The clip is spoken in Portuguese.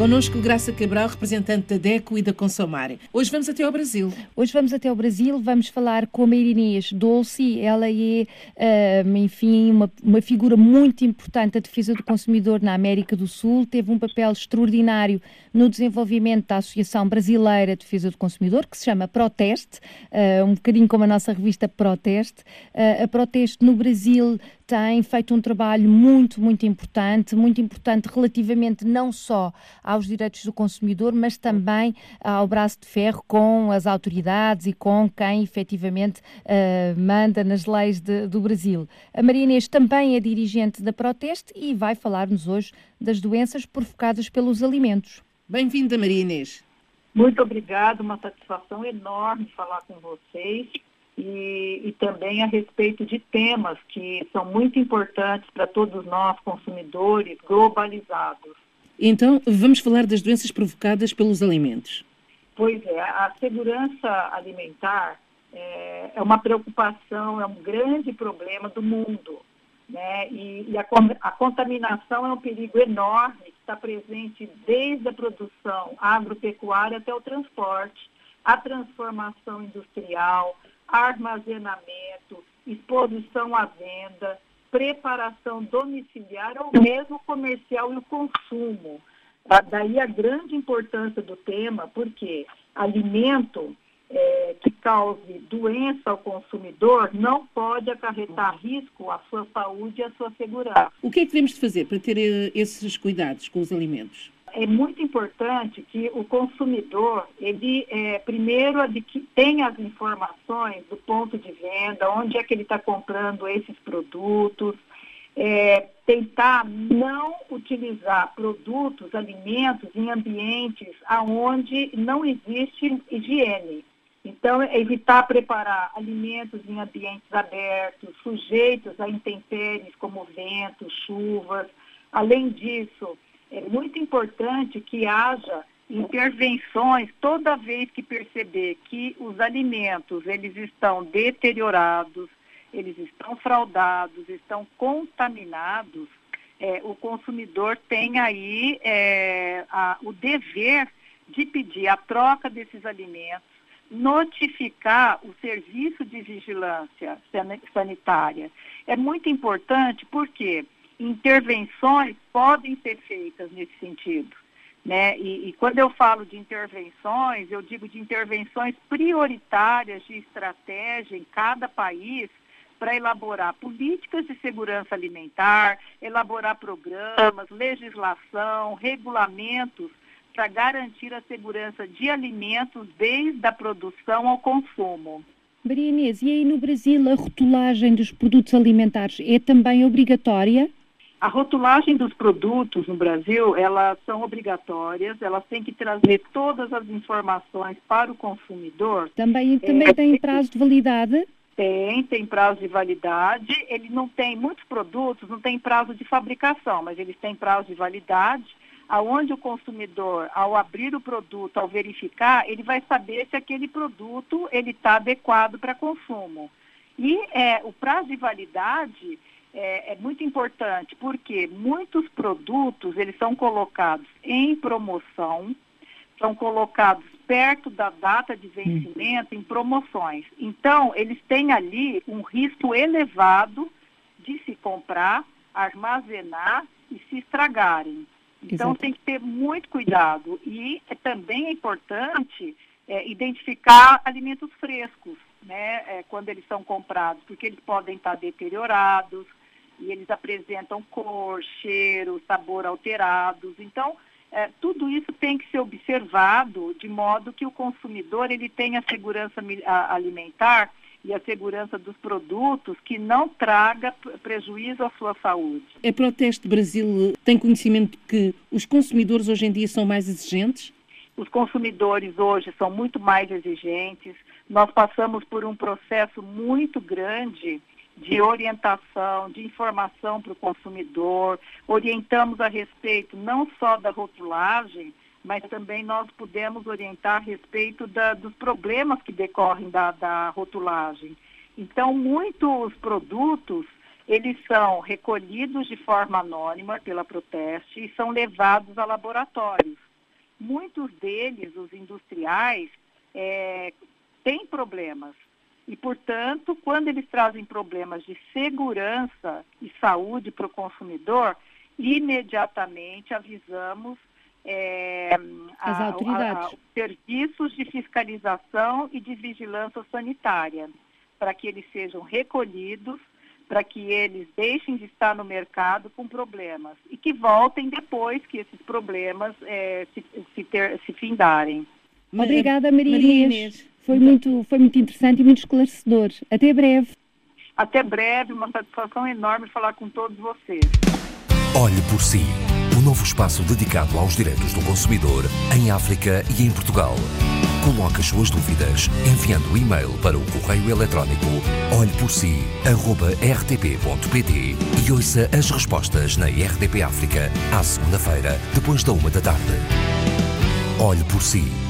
Conosco Graça Cabral, representante da DECO e da Consomare. Hoje vamos até ao Brasil. Hoje vamos até ao Brasil, vamos falar com a Inês Dolce. Ela é, uh, enfim, uma, uma figura muito importante da defesa do consumidor na América do Sul. Teve um papel extraordinário no desenvolvimento da Associação Brasileira de Defesa do Consumidor, que se chama Proteste, uh, um bocadinho como a nossa revista Proteste. Uh, a Proteste no Brasil tem feito um trabalho muito, muito importante, muito importante relativamente não só aos direitos do consumidor, mas também ao braço de ferro com as autoridades e com quem efetivamente uh, manda nas leis de, do Brasil. A Maria Inês também é dirigente da Proteste e vai falar-nos hoje das doenças provocadas pelos alimentos. Bem-vinda, Maria Inês. Muito obrigada, uma satisfação enorme falar com vocês e, e, também a respeito de temas que são muito importantes para todos nós, consumidores globalizados. Então, vamos falar das doenças provocadas pelos alimentos. Pois é, a segurança alimentar é, é uma preocupação, é um grande problema do mundo. Né? E, e a, a, contaminação é um perigo enorme que está presente desde a produção agropecuária até o transporte, a transformação industrial, armazenamento, exposição à venda, preparação domiciliar ou mesmo comercial e o consumo. Ah, daí a grande importância do tema, porque alimento é, que cause doença ao consumidor não pode acarretar risco à sua saúde e à sua segurança. O que é que devemos fazer para ter eh, esses cuidados com os alimentos? É muito importante que o consumidor, ele é, primeiro tenha as informações do ponto de venda, onde é que ele está comprando esses produtos, é, tentar não utilizar produtos, alimentos em ambientes onde não existe higiene. Então, evitar preparar alimentos em ambientes abertos, sujeitos a intempéries como ventos, chuvas. Além disso, é muito importante que haja intervenções toda vez que perceber que os alimentos eles estão deteriorados, eles estão fraudados, estão contaminados, é, o consumidor tem aí é, a, o dever de pedir a troca desses alimentos, notificar o serviço de vigilância sanitária. É muito importante porque intervenções podem ser feitas nesse sentido. Né? E, e, quando eu falo de intervenções, eu digo de intervenções prioritárias de estratégia em cada país para elaborar políticas de segurança alimentar, elaborar programas, legislação, regulamentos para garantir a segurança de alimentos desde a produção ao consumo. Maria Inês, e aí no Brasil a rotulagem dos produtos alimentares é também obrigatória? A rotulagem dos produtos no Brasil, elas são obrigatórias, elas têm que trazer todas as informações para o consumidor. Também, também é, tem prazo de validade? Tem, tem prazo de validade. Ele não tem, muitos produtos não tem prazo de fabricação, mas eles têm prazo de validade, aonde o consumidor, ao abrir o produto, ao verificar, ele vai saber se aquele produto ele está adequado para consumo. E é, o prazo de validade é, é, muito importante porque muitos produtos eles são colocados em promoção, são colocados perto da data de vencimento em promoções. Então, eles têm ali um risco elevado de se comprar, armazenar e se estragarem. Então, Exato. tem que ter muito cuidado. E é, também é importante é, identificar alimentos frescos, né, é, quando eles são comprados, porque eles podem estar deteriorados, e eles apresentam cor, cheiro, sabor alterados. Então, é, tudo isso tem que ser observado de modo que o consumidor ele tenha segurança alimentar e a segurança dos produtos que não traga prejuízo à sua saúde. A Proteste Brasil tem conhecimento que os consumidores hoje em dia são mais exigentes? Os consumidores hoje são muito mais exigentes. Nós passamos por um processo muito grande de orientação, de informação para o consumidor, orientamos a respeito não só da rotulagem, mas também nós pudemos orientar a respeito da, dos problemas que decorrem da, da rotulagem. Então, muitos produtos, eles são recolhidos de forma anônima pela Proteste e são levados a laboratórios. muitos deles, os industriais, é, têm problemas. E, portanto, quando eles trazem problemas de segurança e saúde para o consumidor, imediatamente avisamos é, As autoridades. A, a, serviços de fiscalização e de vigilância sanitária, para que eles sejam recolhidos, para que eles deixem de estar no mercado com problemas e que voltem depois que esses problemas é, se, se, ter, se findarem. Obrigada, Maria, Maria Inês. Foi muito, foi muito interessante e muito esclarecedor. Até breve. Até breve, uma satisfação enorme falar com todos vocês. Olhe por si um novo espaço dedicado aos direitos do consumidor em África e em Portugal. Coloque as suas dúvidas enviando o e-mail para o correio eletrónico olheporsi.rtp.pt e ouça as respostas na RDP África à segunda-feira, depois da uma da tarde. Olhe por si.